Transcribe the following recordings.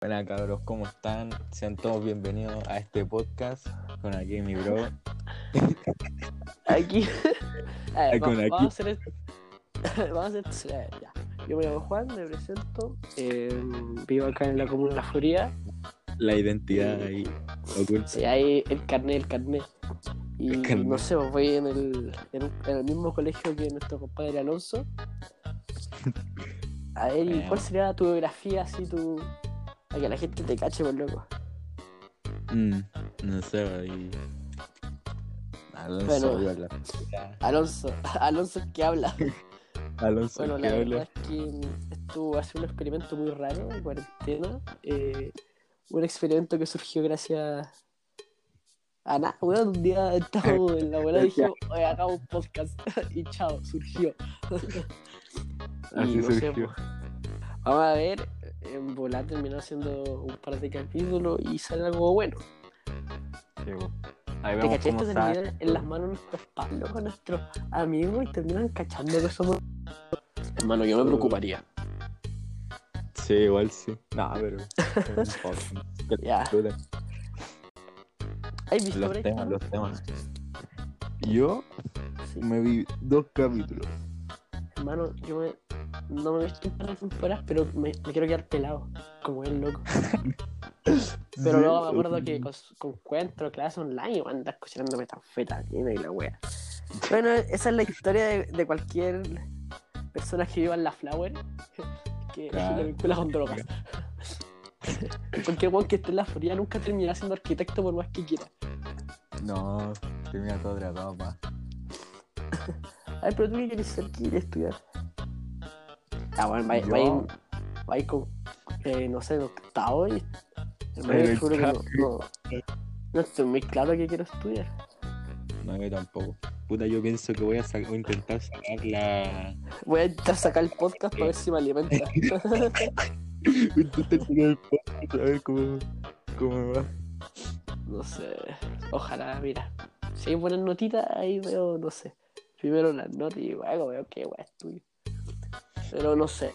Buenas cabros, ¿cómo están? Sean todos bienvenidos a este podcast con aquí mi bro. Aquí. A ver, Ay, con va- aquí. Vamos a hacer esto. Vamos a hacer esto. a ver, ya. Yo me llamo Juan, me presento. eh, vivo acá en la comuna de La Florida. La identidad ahí oculta. Sí, hay el carnet, el carnet. Y El carnet. no sé, pues voy en el, en, en el mismo colegio que nuestro compadre Alonso. A ver, ¿y Bueno. cuál sería tu biografía así, tu. Para que la gente te cache, por loco? Mm, no sé, ahí. Alonso, Bueno. la. Alonso, Alonso que habla. Alonso, Bueno, la que habla. verdad es que estuvo haciendo un experimento muy raro en cuarentena. eh, un experimento que surgió gracias a nada. Bueno, un día estamos en la abuela y dijimos, oye, hagamos un podcast. y chao, surgió. Así no sé, surgió. pues, vamos a ver. En volar terminó haciendo un par de capítulos y sale algo bueno. Sí, po. Ahí ¿Te vemos cómo Esto termina en las manos nuestros palos con nuestros amigos y terminan cachando que somos. Hermano, yo me preocuparía. Sí, igual sí. No, pero. Ya. ¿Has visto Los temas, los temas. Yo Sí. me vi dos capítulos. Hermano, yo me, no me he visto temporadas, pero me, me quiero quedar pelado, como el loco. Pero Sí. luego me acuerdo que con, con encuentro, clases online, van a andar cocinándome tan fetamina y la wea. Bueno, esa es la historia de, de cualquier persona que viva en la Flower, que Claro. lo vincula con drogas. Cualquier weón que esté en la Florida nunca terminará siendo arquitecto por más que quiera. No, termina todo dragado, pa. Ay, pero tú qué quieres ser, ¿qué quieres estudiar? Ah, bueno, va, va, a ir- va a ir con, eh, no sé, octavo y... Hermano, juro que no, no, no estoy muy claro que quiero estudiar. No, yo tampoco. Puta, yo pienso que voy a, voy a intentar sacar la. Voy a intentar sacar el podcast para ver si me alimenta. Voy a intentar sacar el podcast a ver cómo, cómo me va. no sé, ojalá, mira. Si hay buenas notitas, ahí veo, no sé. Primero las notas y luego veo qué weá estudio. Pero no sé.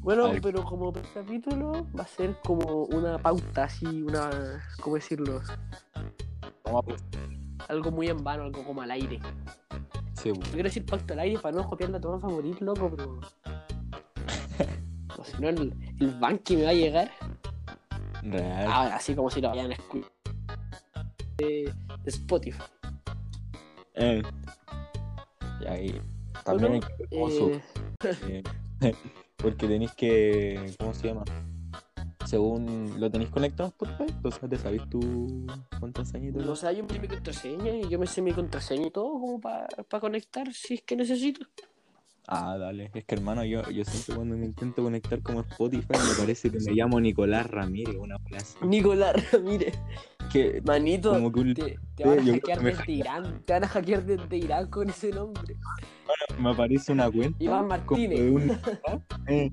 Bueno, pero como capítulo va a ser como una pauta, así, una. ¿Cómo decirlo? Algo muy en vano, algo como al aire. Sí, Yo quiero decir pauta al aire para no copiar la toma favorita, loco, pero. O si no, el, el banqui me va a llegar. real. Ahora, así como si lo vayan a escuchar. De, de Spotify. Eh. Y ahí. También Bueno, hay que ver Eh, eh, Porque tenéis que. ¿Cómo se llama? Según lo tenéis conectado a Spotify, entonces te sabéis tu contraseña y todo. o sea, yo mi contraseña y yo me sé mi contraseña y todo como para conectar si es que necesito. Ah, dale. Es que hermano, yo, yo siempre cuando me intento conectar como Spotify me parece que me llamo Nicolás Ramírez, una así. Nicolás Ramírez, Que manito, como que un- te, te van a hackear que me desde Irán. Te van a hackear desde Irán con ese nombre. me aparece una cuenta. Iván Martínez. de un, eh,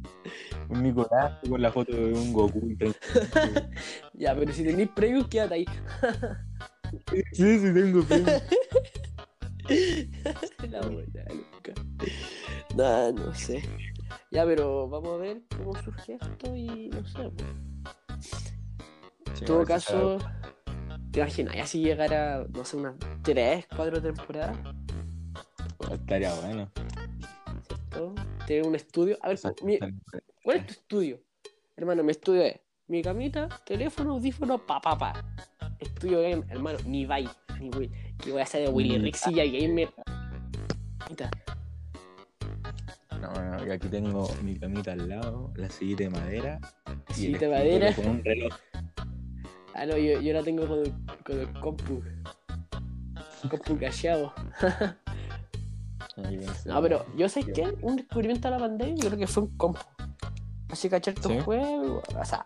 un Nicolás con la foto de un Goku. Ya, pero si tenéis previews, quédate ahí. Sí, sí, tengo fe. La buena, loca. Nah, no sé. Ya, pero vamos a ver cómo surge esto y no sé. pues. En todo caso, te imaginas, ya si llegara, no sé, unas 3, 4 temporadas, Estaría bueno. ¿cierto? Tener un estudio. A ver, mi- ¿cuál es tu estudio? Hermano, mi estudio es mi camita, teléfono, audífono, pa, pa, pa. Estudio game, hermano, ni bye, ni Will. Que voy a hacer de Willy Ni Rix y gamer. No, no, y aquí tengo mi camita al lado, la sillita de madera. y el de madera. Con un reloj. Ah, no, yo, yo la tengo con el, con el compu. Compu sí. No, pero yo sé que un descubrimiento de la pandemia, yo creo que fue un compu. Así que hartos ¿Sí? juegos, o sea,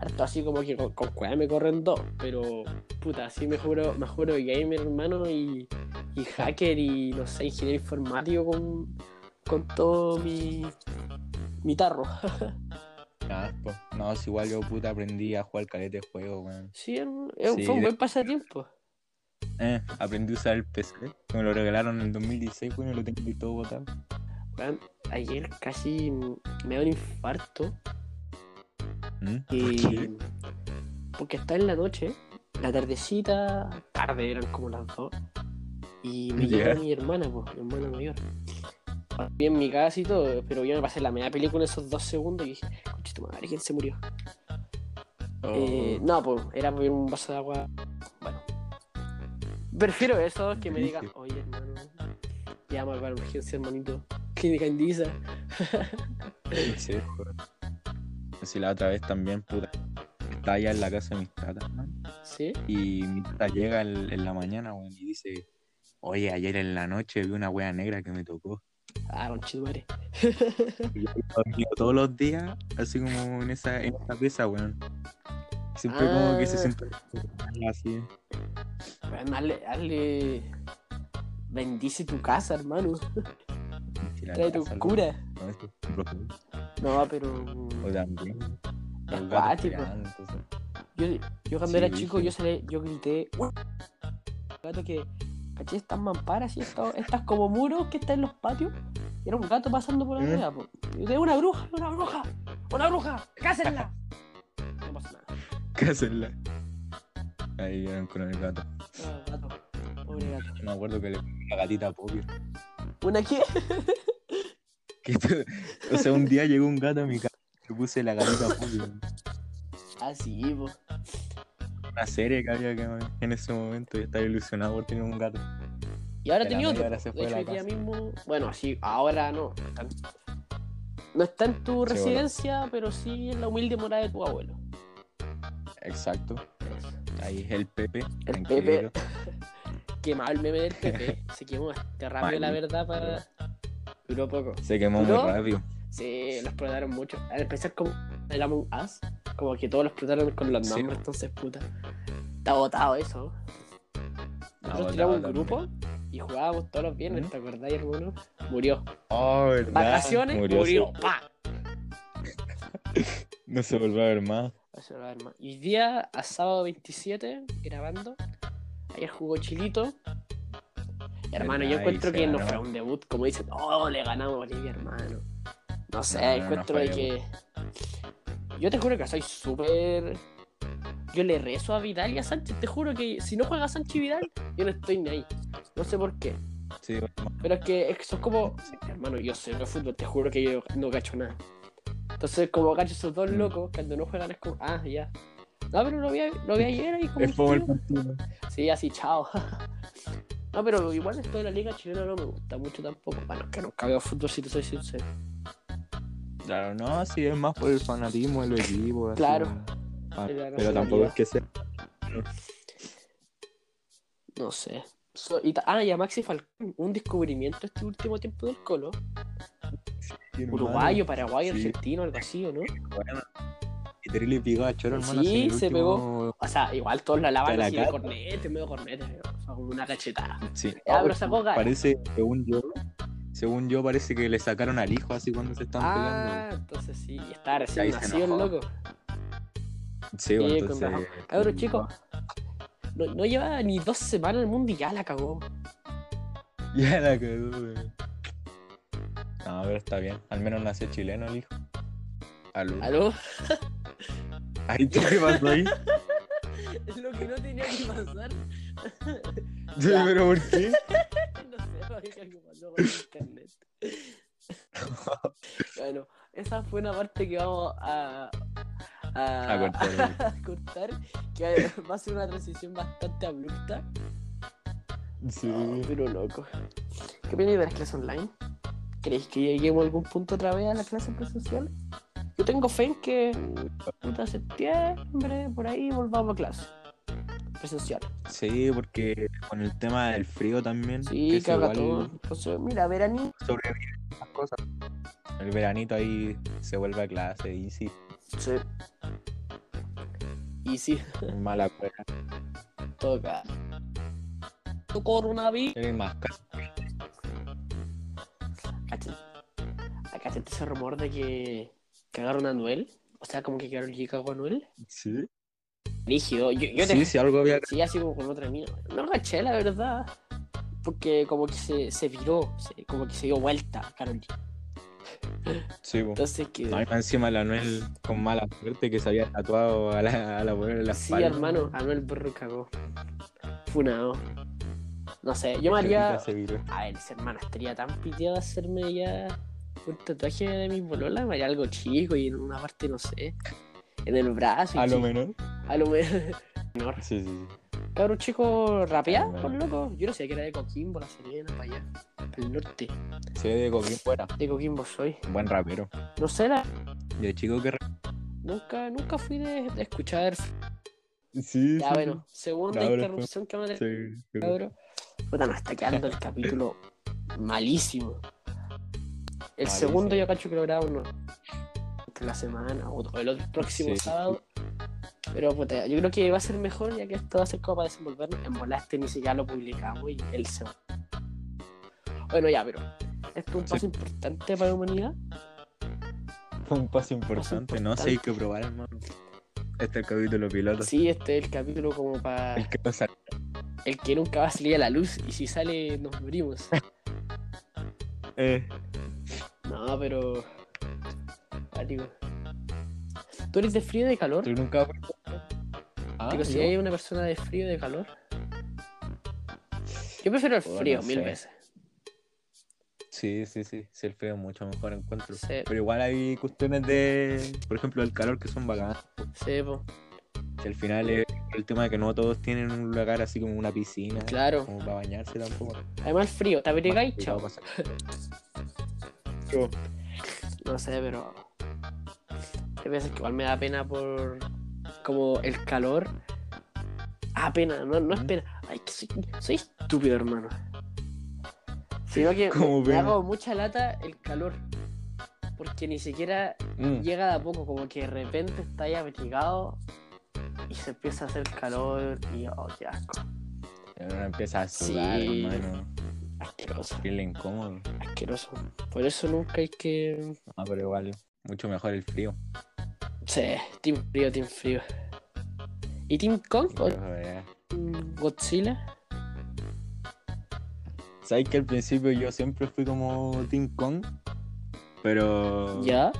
harto así como que con, con juegos me corren dos, pero puta, así me juro, me juro gamer, hermano, y, y hacker y no sé, ingeniero informático con, con todo mi, mi tarro. Ah, pues, no, es igual yo puta aprendí a jugar calete de juego, weón. Sí, es fue un buen pasatiempo. Eh, aprendí a usar el PC. Me lo regalaron en el 2016, weón, y lo tengo todo botado. Weón, ayer casi me da un infarto ¿Mm? ¿Por Y... Porque está en la noche, la tardecita, tarde, eran como las dos. Y me llega mi hermana, pues, mi hermana mayor. Vi en mi casa y todo, pero yo me pasé la media película en esos dos segundos y dije, conchito madre, ¿quién se murió? Eh, Oh, no, pues era por un vaso de agua. Bueno. Prefiero eso que me digan, oye hermano, llama para urgencia, hermanito. Clínica Indisa. no sé, joder. Si la otra vez también, puta. Estaba allá en la casa de mis tatas, ¿no? ¿Sí? Y mi tata llega en, en la mañana, weón, y dice, oye, ayer en la noche vi una wea negra que me tocó. Ah. Y yo dormido todos los días, así como en esa, en esa pieza, weón. Siempre como que se Ah. siente así. Además, hazle, hazle- Bendice tu casa, hermano. Trae tu cura. No, pero. O también. Es cuático. Yo, yo cuando Sí, era chico, dije. yo salí, yo grité. Gato que. ¿Caché? Estas mamparas y estos- estas como muros que están en los patios. Y era un gato pasando por la ¿Eh? una bruja, una bruja, una bruja, cásenla. No pasa nada. ¿Qué hacerla? Ahí llegan con el gato. No, gato. Pobre gato. Me acuerdo que le puse la gatita a Poppy. ¿Una qué? O sea, un día llegó un gato a mi casa y le puse la gatita a Poppy. Ah, sí, po. Una serie que había que en ese momento y estaba ilusionado por tener un gato. Y ahora tenía otro. De hecho, hoy día mismo. Bueno, sí, ahora no. No está en tu Sí, residencia, pero sí en la humilde morada de tu abuelo. Exacto. Ahí es el Pepe. El tranquilito. Quemado el meme del PP. Se quemó bastante rápido, la verdad, para. Duró poco. Se quemó ¿Duró? muy rápido. Sí, lo explotaron mucho. Al empezar como el Among Us, como que todos lo explotaron con los Sí. nombres, entonces puta. Está botado eso. Nosotros tiramos un también. grupo y jugábamos todos los viernes. ¿te acordás, hermano? Murió. Oh, ¿verdad? Vacaciones, murió. Murió. ¡Pa! No se volvió a ver más. Eso era, hermano. Y hoy día, a sábado 27, grabando. Ayer jugó Chilito. Hermano, yo encuentro y se que no fue un debut, como dicen, oh, le ganamos a Bolivia, hermano. No sé, No, no, no encuentro de que. Yo te juro que soy súper. Yo le rezo a Vidal y a Sánchez, te juro que si no juega Sánchez y Vidal, yo no estoy ni ahí. No sé por qué. Sí. Pero es que, es que son como. Hermano, yo sé de fútbol, te juro que yo no cacho nada. Entonces, como cacho esos dos locos, cuando no juegan es como, ah, ya. No, pero lo vi, lo vi ayer y como. Es como el partido. Sí, así, chao. no, pero igual esto de la liga chilena no me gusta mucho tampoco. Bueno, que nunca veo fútbol, si te soy sincero. Claro, no, sí, es más por el fanatismo de los equipos. Claro. ah, pero tampoco es que sea. No sé. So- y ah, y a Maxi Falcón, un descubrimiento este último tiempo del Colo. Uruguayo, paraguayo, Sí. argentino, algo así, ¿o no? Bueno, y terrible pegó a Choro, hermano. Sí, se último- pegó. O sea, igual todos la lavan así de cornete, medio cornete, o sea, como una cachetada. Sí. No, pero sacó. Parece, según yo, según yo, parece que le sacaron al hijo así cuando se están Ah, entonces sí, y está recién nacido el loco. peleando. Sí, Sí, con entonces. razón. Cabrón, chico. No, no lleva ni dos semanas en el mundo y ya la cagó. Ya la quedó, güey. No, pero está bien. Al menos nació chileno el hijo. Aló. ¿Aló? Ahí ¿tú qué pasó ahí? Es lo que no tenía que pasar. Sí, pero ¿por qué? No sé, oiga, algo pasó con internet. bueno, esa fue una parte que vamos a. A, A cortar. a cortar, que va a ser una transición bastante abrupta. Sí. Oh, pero loco. ¿Qué opinas de las clases online? ¿Creéis que lleguemos a algún punto otra vez a la clase presencial? Yo tengo fe en que puta septiembre, por ahí volvamos a clase presencial. Sí, porque con el tema del frío también. Sí, caga todo. Entonces, mira, verani. Sobrevive las cosas. El veranito ahí se vuelve a clase y sí, Sí. Y sí, mala cueva. toca. Coronavirus. Tiene más ¿Cachaste ese rumor de que cagaron a Noel? O sea, como que Carol G cagó a Noel. Sí. Rígido. Yo, yo te Sí, sí, algo había. Sí, así como con otra mina. No caché, la verdad. Porque como que se, se viró, se- como que se dio vuelta, Carol. Sí. Entonces que. No, encima la Anuel con mala suerte que se había tatuado a la, a la mujer en la Sí, espalda. hermano, Anuel Berro cagó. Funado. No sé, yo me haría. A ver, si, hermano, estaría tan piteado hacerme ya un tatuaje de mi bolola, me haría algo chico y en una parte, no sé, en el brazo. y A lo menor. A lo menor. menor. Sí, sí, sí. Cabrón chico rapea, Ah, por loco. Yo no sé que era de Coquimbo, la Serena, para allá. Para el norte. Ve de coquín fuera. De Coquimbo soy. Buen rapero. No sé, la... Y de chico que nunca, nunca fui de, de escuchar. Sí, Ya, sí, bueno, segunda interrupción que me ha Sí, sí. cabrón. Puta, nos está quedando el capítulo malísimo. El Malísimo. segundo yo cacho que lo grabamos entre la semana o o el otro próximo Sí. sábado. Pero puta, yo creo que va a ser mejor ya que esto va a ser como para desenvolvernos. En volaste ni siquiera lo publicamos y el segundo. Bueno, ya, pero esto es un Sí. paso importante para la humanidad. Un paso importante. No sé, hay que probar, hermano. Este es el capítulo piloto. Sí, este es el capítulo como para El que no sale. el que nunca va a salir a la luz y si sale nos morimos. Eh, No, pero. ¿Tú eres de frío o de calor? ¿Tú nunca fuiste? Ah, Digo, si ¿yo? hay una persona de frío o de calor. Yo prefiero el frío no mil veces. Sí, sí, sí. Sí, el frío es mucho mejor encuentro. Sí. Pero igual hay cuestiones de, por ejemplo, el calor que son bacanas. Sí, po. Que al final es el tema de que no todos tienen un lugar así como una piscina. Claro. Como para bañarse tampoco. Además, el frío. ¿Te abrigáis? Chao. No sé, pero. Hay veces que igual me da pena por. Como el calor. Ah, pena, no, no es pena. Ay, que soy, soy estúpido, hermano. Sino que ¿Cómo me, hago mucha lata el calor. Porque ni siquiera Mm. llega de a poco, como que de repente está ahí abrigado y se empieza a hacer calor y oh, qué asco. Uno empieza a sudar, Sí. hermano. Asqueroso, Piel incómodo. asqueroso. Por eso nunca hay que. Ah, pero igual, mucho mejor el frío. Sí, Team Frío, Team Frío. ¿Y Team Kong o Team Godzilla? Sabes que al principio yo siempre fui como Team Kong, pero ¿Ya?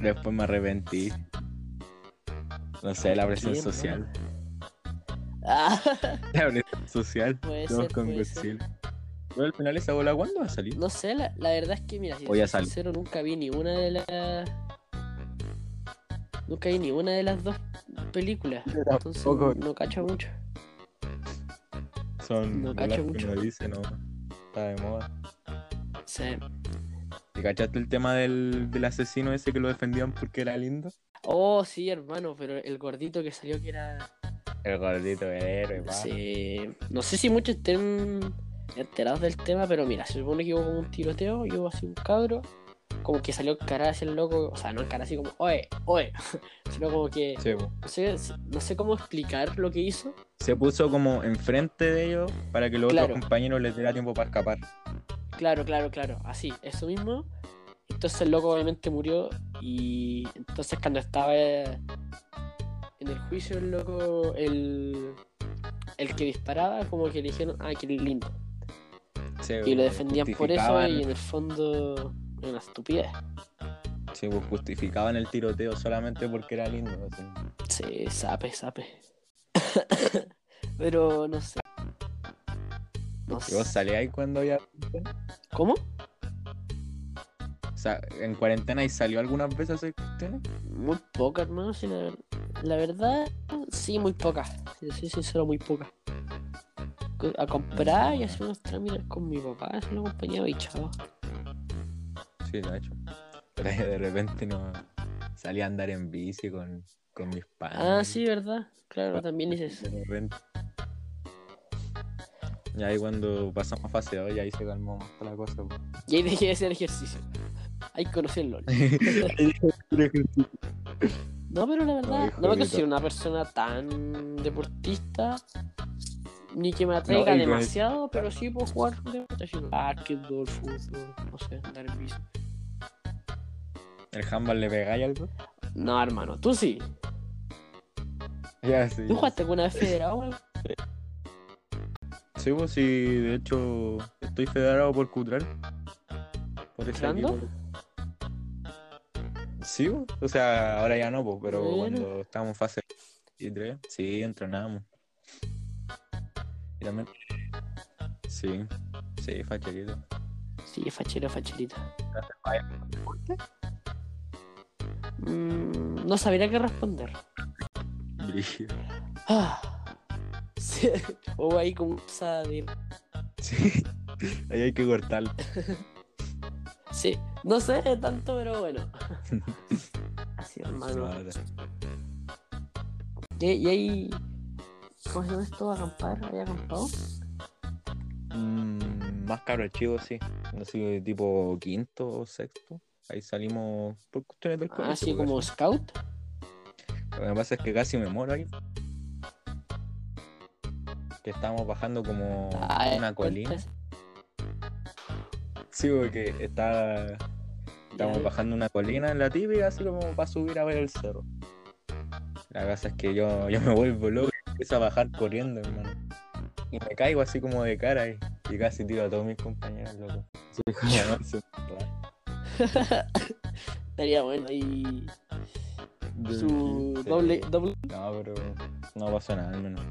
después me arrepentí. No sé, la presión qué, social. Ah, La presión social. puede ser, con puede ser. Godzilla. Pero al final esa bola, ¿cuándo va a salir? No sé, la, la verdad es que, mira, si salió. sincero, nunca vi ni una de las. Nunca vi ni una de las dos películas. Entonces no cacho mucho. Son No cacho que mucho. uno dice, no. Está de moda. Sí. ¿Y cachaste el tema del, del asesino ese que lo defendían porque era lindo? Oh, sí, hermano, pero el gordito que salió que era. El gordito el héroe, pa. Sí. No sé si muchos estén enterados del tema, pero mira, se supone que hubo como un tiroteo, y hubo así un cabro, como que salió cara hacia el loco, o sea, no cara así como, oye, oye, sino como que, Sí, no sé, no sé cómo explicar lo que hizo. Se puso como enfrente de ellos para que los Claro. otros compañeros les diera tiempo para escapar. Claro, claro, claro, así, eso mismo. Entonces el loco obviamente murió y entonces cuando estaba en el juicio el loco, el, el que disparaba, como que le dijeron, ah, qué lindo. Sí, Y lo defendían por eso y en el fondo una estupidez. Sí, pues justificaban el tiroteo solamente porque era lindo. así. Sí, sape, sape. Pero no sé. No ¿Y vos sé. salíais cuando había ¿Cómo? O sea, en cuarentena y salió algunas veces a cuestiones. Muy poca, hermano. la, verdad, sí, muy poca. Si soy sincero, muy poca. Co- A comprar y hacer unos trámites con mi papá, se lo acompañaba y. Sí. Pero de repente no salía a andar en bici con, con mis padres. Ah, sí, verdad. Claro, también dices. De repente. Y ahí cuando pasamos a fase 2, ya ahí se calmó más la cosa. pues. Y ahí dejé de hacer ejercicio. Ahí conocí el LOL. No, pero la verdad, hijo no me de considero una persona tan deportista. Ni que me atraiga No, demasiado, pero sí puedo jugar así, básquetbol, fútbol, no sé, andar en bici. ¿El handball le pegáis algo? No, hermano, tú sí. Ya, sí. ¿Tú jugaste alguna vez federado? Sí, pues sí, de hecho estoy federado por Cutral. Por ese equipo. Sí, o sea, ahora ya no, pues, pero Bueno. cuando estábamos en fase y tres, sí, entrenábamos. Y también. Sí, sí, facherito. Sí, fachero, facherito. Mm, no sabría qué responder. Ah. Sí. O ahí como. Sí, ahí hay que cortarlo. Sí, no sé tanto, pero bueno. Así, hermano. ¿Y, y ahí... ¿Cómo se llama esto? ¿Acampar? ¿Hay acampado? Mm, más cabros chicos, sí. No sé, tipo quinto o sexto. Ahí salimos por cuestiones del colegio. Así pues, como scout. Lo que pasa es que casi me muero ahí. Que estábamos bajando como Ah, una colina. cuentas. Sí, porque está, estamos bajando una colina en la típica, así como para subir a ver el cerro. La cosa es que yo, yo me vuelvo loco y empiezo a bajar corriendo, hermano. Y me caigo así como de cara y, y casi tiro a todos mis compañeros, loco. Estaría bueno. Y su Sí. doble, doble. No, pero no pasó nada, al menos.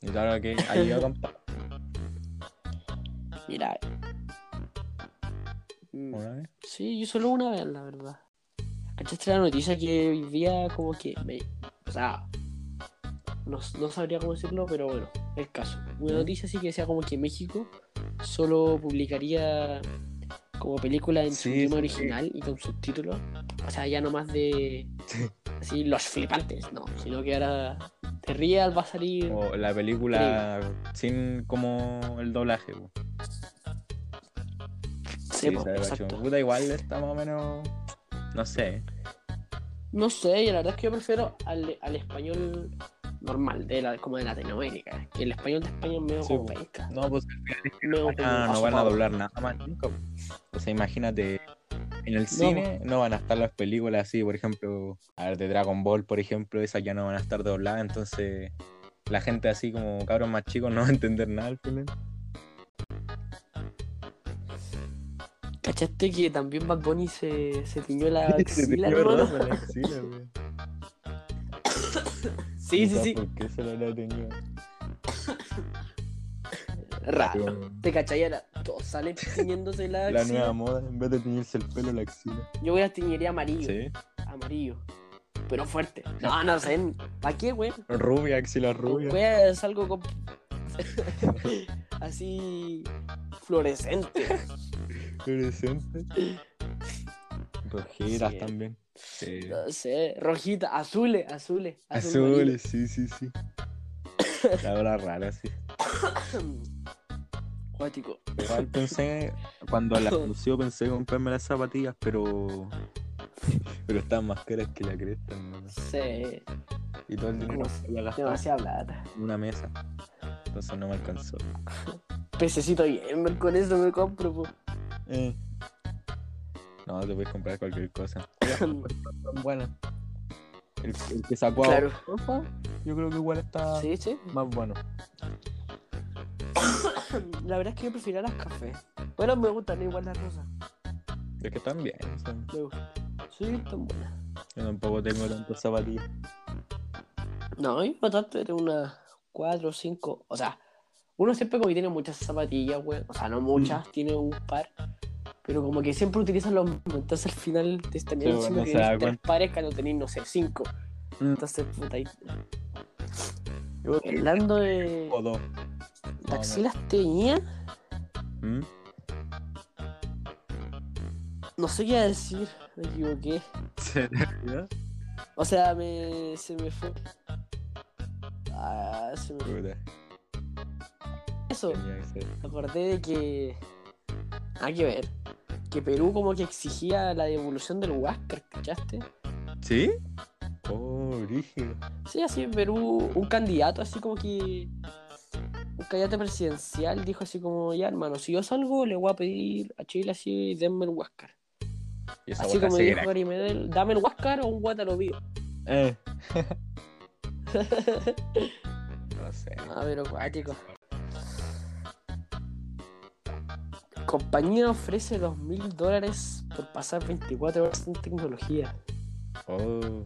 Y claro que ahí yo acampaba Mira. Mm, una vez. Sí, yo solo una vez, la verdad. ¿Cachaste la noticia que hoy día como que me... O sea, no, no sabría cómo decirlo, pero bueno, el caso. Una ¿Mm? noticia así que decía como que México solo publicaría como película en su idioma sí. original y con subtítulos. O sea, ya no más de... Sí. Así, los flipantes, no. Sino que ahora de Real va a salir... O la película sin como el doblaje. po. Sí, po, exacto. Puta, igual está más o menos. No sé. No sé, y la verdad es que yo prefiero al, al español normal, de la, como de Latinoamérica. Que el español de España es medio Sí, como penca. No, pues Medio no van, como a, no van a doblar nada más nunca. po. O sea, imagínate. En el cine no van a estar las películas así, por ejemplo, a ver, de Dragon Ball, por ejemplo, esas ya no van a estar dobladas, entonces la gente así como cabros más chicos no va a entender nada al final. ¿Cachaste que también Bad Bunny se, se tiñó la Se axila, hermano? rosa la axila. Sí, sí, sí. ¿Por qué se la habrá teñido? Raro. ¿Te cachai? Ahora todos salen tiñéndose la La axila. nueva moda, en vez de teñirse el pelo, la axila. Yo voy a tiñería amarillo. Sí. Amarillo. Pero fuerte. No, no sé. ¿Para qué, güey? Rubia, axila rubia. Güey, es algo con... así fluorescente. Fluorescente. Rojeras Sí. también. Sí. No sé, rojita, azules, azules. azul Azules, sí, sí, sí. La hora rara, sí. Cuático. Igual pensé, cuando la anunció pensé en comprarme las zapatillas, pero. Pero estaban más caras que la cresta, hermano. Sí, Y todo el dinero demasiada plata. una mesa. Entonces no me alcanzó. Pececito gamer, con eso me compro, po. Eh. No, te puedes comprar cualquier cosa. Bueno. El, el que sacó Claro. a Rosa, yo creo que igual está Sí, sí. más bueno. La verdad es que yo prefiero las cafés. Bueno, me gustan igual las rosas. Es que están bien. Sí, están buenas. yo tampoco tengo tantas zapatillas. No, yo tanto tengo unas cuatro o cinco. O sea, uno siempre como que tiene muchas zapatillas, güey. O sea, no muchas, tiene un par. Pero como que siempre utilizan los mismos. Entonces al final te están Sí, diciendo bueno, que se da tienes tres pares cuando tenés, no sé, cinco. Mm. Entonces, puta, ahí. Hablando de. O dos. ¿De axilas teñidas? ¿Mm? No sé qué decir, me equivoqué. ¿Se te olvidó? O sea, me, se me fue. Ah, se me fue. Eso, me acordé de que. Hay que ver. Que Perú como que exigía la devolución del Huáscar, ¿cachaste? ¿Sí? Oh, rígido. Sí, así en Perú, un candidato así como que. Un candidato presidencial dijo así como, ya hermano, si yo salgo le voy a pedir a Chile así, denme el Huáscar. Y esa Así como dijo Gary Medel, dame el Huáscar o un Guatalobío. Eh. no sé. A ver, acuático. Compañía ofrece dos mil dólares por pasar 24 horas en tecnología. Oh.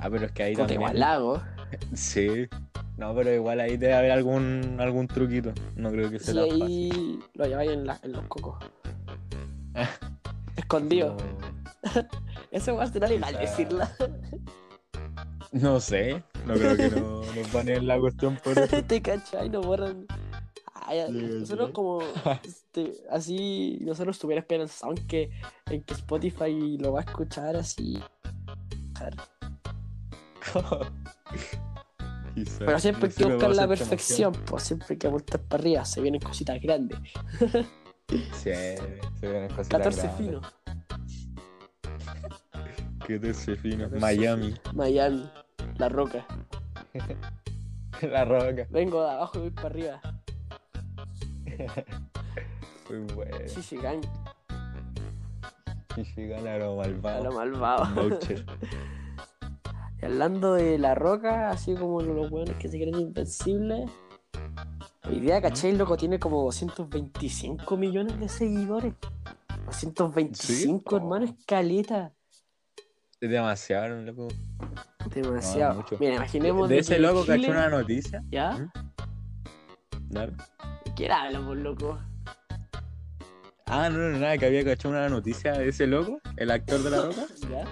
Ah, pero es que ahí también. igual la hago. Sí. No, pero igual ahí debe haber algún algún truquito. No creo que Sí, sea tan fácil. ahí lo lleváis en, la- en los cocos. Escondido. No, Eso va a ser legal Quizá- decirla. no sé. No creo que no nos baneen la cuestión por eso. Te cachai, no borran. Ay, nosotros sí. como este, así, nosotros estuviera esperanzado en que, en que Spotify lo va a escuchar así. Pero siempre hay que buscar la perfección, pues siempre hay que apuntar para arriba, se vienen cositas grandes. Sí, se vienen cositas 14 grandes. fino. 14 fino. 14 Miami. Miami, La Roca. La roca. Vengo de abajo y voy para arriba. Muy bueno. Chichigang, Y si gana lo a lo malvado. malvado. Y hablando de La Roca, así como los buenos que se creen invencibles. Hoy día, ¿cachai? Loco tiene como 225 millones de seguidores. 225, ¿Sí? hermano, es caleta. Es demasiado, loco. Demasiado. Mira, imaginemos De de ese que loco Chile- cachó una noticia. ¿Ya? ¿Mm? ¿Quién habla, por loco? Ah, no, no, nada, que había cachado una noticia de ese loco, el actor de la roca, ¿Ya?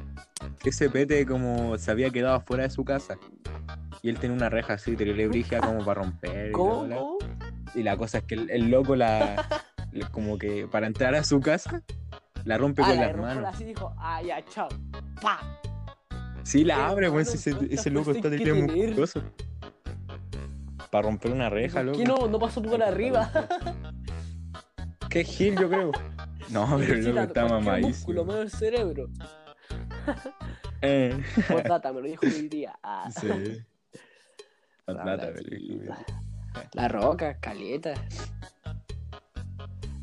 que ese pete como se había quedado afuera de su casa. Y él tenía una reja así, terrible brígida como para romper. y ¿Cómo? Y la cosa es que el, el loco la. como que para entrar a su casa, la rompe Ah, con la las manos. así dijo, ah, ya, chao. ¡Pa! Sí, la abre, pues hermano, ese, ¿cuánta ese loco fuerza está tener? musculoso. Para romper una reja, ¿Por loco. qué no, no pasó por arriba? Qué gil, yo creo. No, pero loco está cualquier músculo, mamadísimo. menos el cerebro. Eh, Por data, me lo dijo hoy día. Ah. sí. La La plata, platita. pero- La roca, caleta.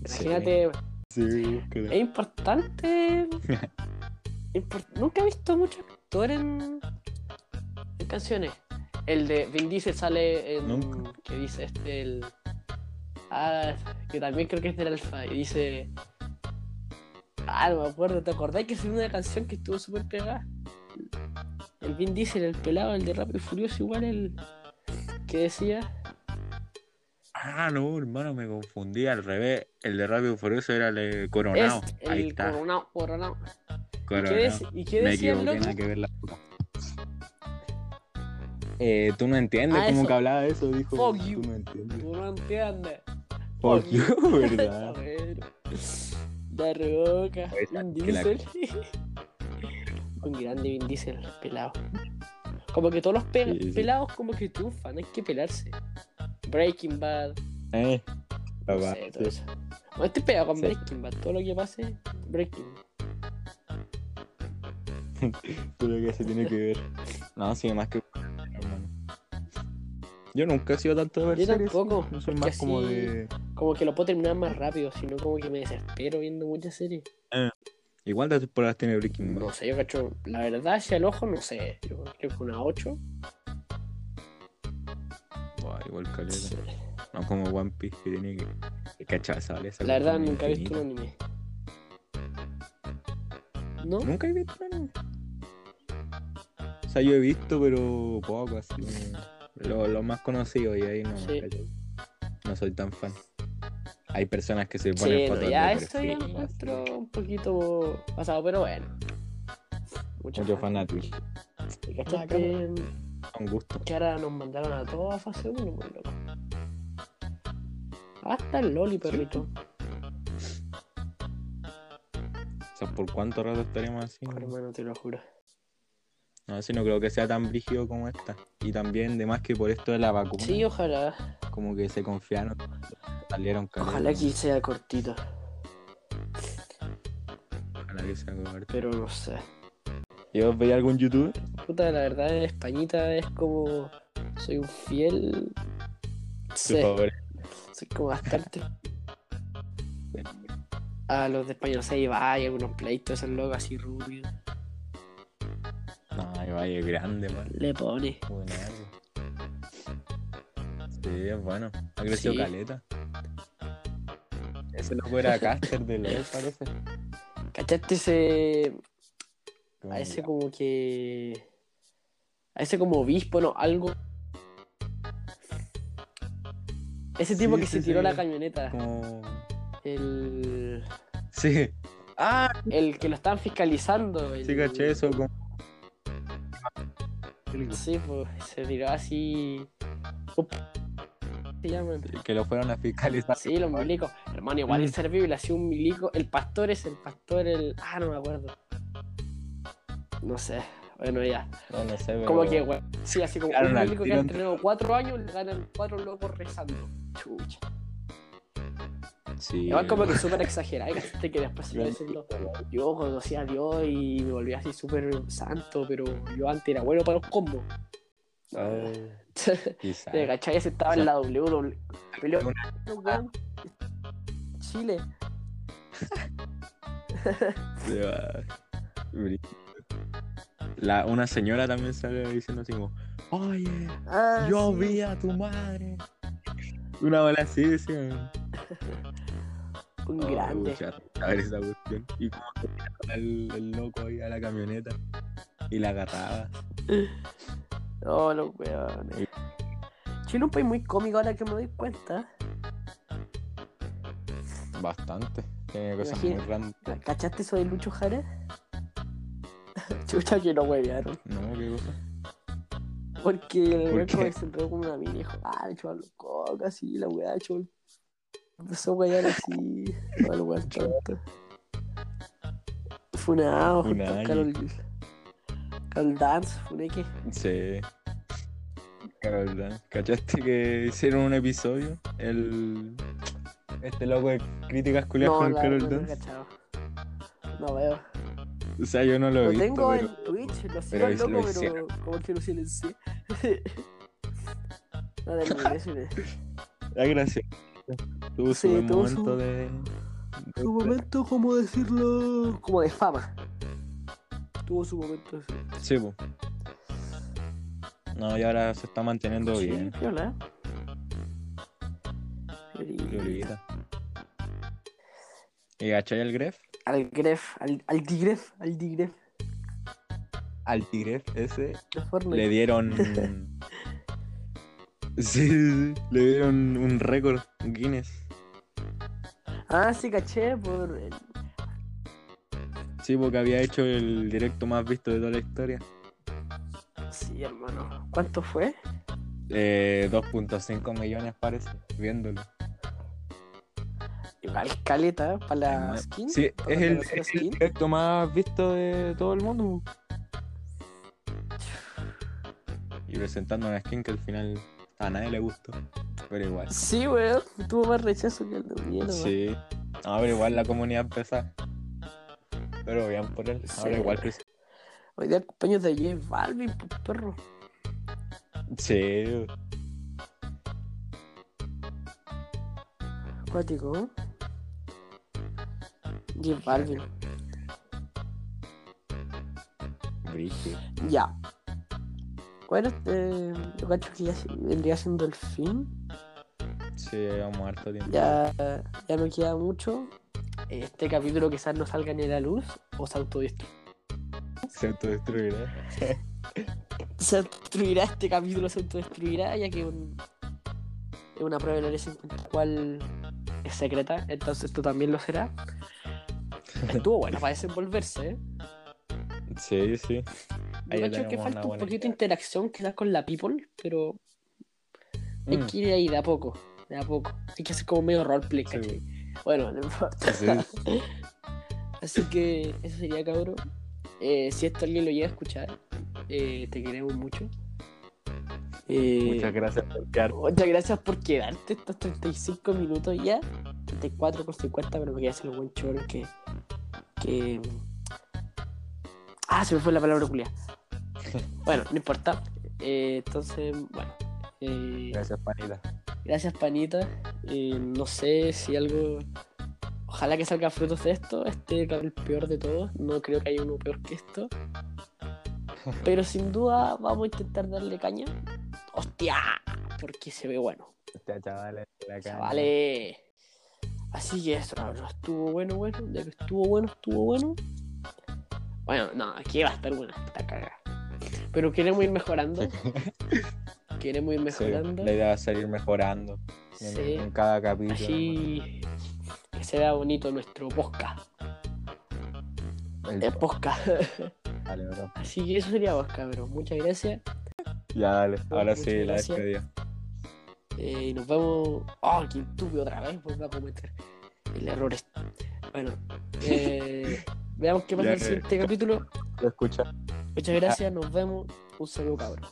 Imagínate, Sí, es importante. impor- Nunca he visto mucho actor en, en canciones. El de Vin Diesel sale en. Que dice este? El. Ah, que también creo que es del Alfa. Y dice. Ah, no me acuerdo. ¿Te acordás que es una canción que estuvo súper pegada? El Vin Diesel, el pelado, el de Rápido y Furioso, igual el. que decía. Ah, no, hermano, me confundí al revés. El de Rápido y Furioso era el de Coronado. Es Ahí el está, coronado, coronado. ¿Y qué, Coronado. dec- ¿Y qué Me decía el loco? Eh, tú no entiendes Ah, cómo eso. que hablaba de eso, dijo. Fuck tú you. no entiendes. Tú no entiendes. Fuck you, ¿verdad? La roca. Vin Diesel. Un grande Vin Diesel, pelado. Como que todos los pe- Sí, sí. pelados como que triunfan, hay que pelarse. Breaking Bad, Eh, no sé, todo eso. Bueno, estoy pegado con Sí. Breaking Bad, todo lo que pase, Breaking. todo lo que se tiene que ver. No, sí, más que. Yo nunca he sido tanto de ver Yo series, tampoco, Yo soy más como de. Como que lo puedo terminar más rápido, sino como que me desespero viendo muchas series. Igual de temporadas tiene Breaking Bad. No sé, yo cacho, la verdad hacia el ojo, no sé, yo creo que una 8. Buah, igual caleta. No como One Piece que tiene que. Esa La verdad nunca he visto un anime. ¿No? Nunca he visto un anime. O sea, yo he visto, pero poco, así. Lo, lo más conocido y ahí no. Sí. ¿cachai? No soy tan fan. Hay personas que se Sí, ponen no, fotos ya de eso ya lo perfil, encuentro así. un poquito pasado, pero bueno. Mucho, Mucho fan. fanático. Que, Un gusto. que ahora nos mandaron a todos a fase 1, pues loco. Hasta el Loli, perrito. O sea, ¿por cuánto rato estaremos así? Hermano, te lo juro. No, si no creo que sea tan brígido como esta. Y también, de más que por esto de la vacuna, Sí, ojalá. como que se confiaron, salieron caleta. Ojalá que sea cortito. Ojalá que sea corto. Pero no sé. ¿Y vos veis algún youtuber? Puta, la verdad en Españita es como. Soy un fiel. Sí, soy como bastante. A los de España, no sé, Ibai, algunos pleitos, esos locos así rubios. No, Ibai es grande, man. Le pone. Buenardo. Sí, es bueno. Ha crecido Sí. caleta. Ese loco era caster de LOL, parece. ¿Cachaste ese. A ese como que. A ese como obispo, no, algo. Ese tipo Sí, que sí, se tiró sí. la camioneta. Como... El. Sí. Ah, El que lo estaban fiscalizando. el- sí, caché eso. Como... Sí, pues se tiró así. ¿Cómo se llaman? Que lo fueron a fiscalizar. Sí, los milicos. Hermano, igual Mm. es servible, así un milico. El pastor es el pastor, el. Ah, no me acuerdo. No sé. Bueno, ya. No, no sé, pero... Como que, güey. Sí, así como un milico que ha entre- entrenado cuatro años, le ganan cuatro locos rezando. Chucha. Sí. Igual como que súper exagerado. Gente que después se diciendo, yo conocí a Dios y me volví así súper santo, pero yo antes era bueno para los combos. Quizá. ¿Te cachai? Ese estaba en la weón. Chile. Se va. La, una señora también sale diciendo así como, oye, Ah, yo sí. vi a tu madre. Una bola así, decía. Un Oh, grande. pucha, A ver esa cuestión. Y como el, el loco ahí a la camioneta y la agarraba. Oh, los weones. Chile es un país muy cómico ahora que me doy cuenta. Bastante. Tiene cosas muy grandes. ¿Cachaste eso de Lucho Jara? Chucha que no huevearon. No, qué cosa. Porque el ¿Por se entró con una mina y dijo, ah, los cocas así, la weá, chupó. Empezó a huear así. No, el weón tonto. Funado, junto a. Carol. Carol Dance, Funeque. Sí. Carol Dance. ¿Cachaste que hicieron un episodio? El. Este loco de críticas culiadas No, con la Carol no, no he Dance. cachado. No veo. O sea, yo no lo he Lo visto. tengo pero... en Twitch, lo sigo al loco, lo pero como que lo silencié. no le- Ah, gracias. Tuvo Sí, su tuvo momento su- de. Su momento, como decirlo? Como de fama. Tuvo su momento así. Sí, po. No, y ahora se está manteniendo Sí, bien. Piolita. ¿Y cachai el Gref? Al Gref, al, al Digref, al Digref Al Tigref ese le dieron. sí, sí, sí, le dieron un récord Guinness. Ah, sí, caché por. Sí, porque había hecho el directo más visto de toda la historia. Sí, hermano. ¿Cuánto fue? Eh, 2.5 millones parece, viéndolo. Igual caleta para la skin. Sí, es el, el directo más visto de todo el mundo. Y presentando una skin que al final a nadie le gustó. Pero igual. Sí, weón. Tuvo más rechazo que el de mierda. Sí. No, pero igual la comunidad pesa. Pero bien por él. Sí. Ahora igual pesa. Hoy día el cumpleaños de J Balvin, pues perro. Sí. Acuático, ¿eh? J Balvin. Ya. Bueno, este, yo cacho que ya vendría siendo el fin. Sí, llevamos harto tiempo. Ya, ya no queda mucho. Este capítulo quizás no salga ni a la luz o se autodestruirá. Se autodestruirá. Se autodestruirá este capítulo, se autodestruirá, ya que un- es una prueba del área 50 es secreta, entonces esto también lo será. Estuvo bueno para desenvolverse, ¿eh? Sí, sí. Yo creo que falta un poquito de interacción quizás con la people, pero hay Mm, que ir ahí de a poco, de a poco. Hay que hacer como medio roleplay, Sí, ¿cachai? Bueno, no importa. sí. Así que eso sería, cabrón. Eh, si esto alguien lo llega a escuchar, eh, te queremos mucho. Eh, Muchas gracias por quedar. Muchas gracias por quedarte estos 35 minutos ya. 34 con 50, pero me quedé hacer un buen choro que. que. Ah, se me fue la palabra culia. Bueno, no importa. Eh, entonces, bueno. Eh, Gracias, panita. gracias, panita. Eh, no sé si algo. Ojalá que salgan frutos de esto. Este es el peor de todos. No creo que haya uno peor que esto. Pero sin duda vamos a intentar darle caña. ¡Hostia! Porque se ve bueno. Hostia, chavales. la caña. Chavales. Así que eso, cabrón, estuvo bueno, bueno, ya que estuvo bueno, estuvo bueno. Bueno, no, aquí va a estar buena esta caga. Pero queremos ir mejorando. queremos ir mejorando. Sí, la idea va a seguir mejorando en, Sí. en cada capítulo. Así que se vea bonito nuestro podcast. El- El podcast. Dale, bro. Así que eso sería vos, cabrón. Muchas gracias. Ya, dale. Ahora sí, la gracias. despedida. Eh, y nos vemos. Oh, qué estúpido otra vez. Vuelvo a cometer el error. este. Bueno, eh, veamos qué pasa Ya, en el eh, siguiente capítulo. Lo escucha. Muchas gracias. Nos vemos. Un saludo, cabrón.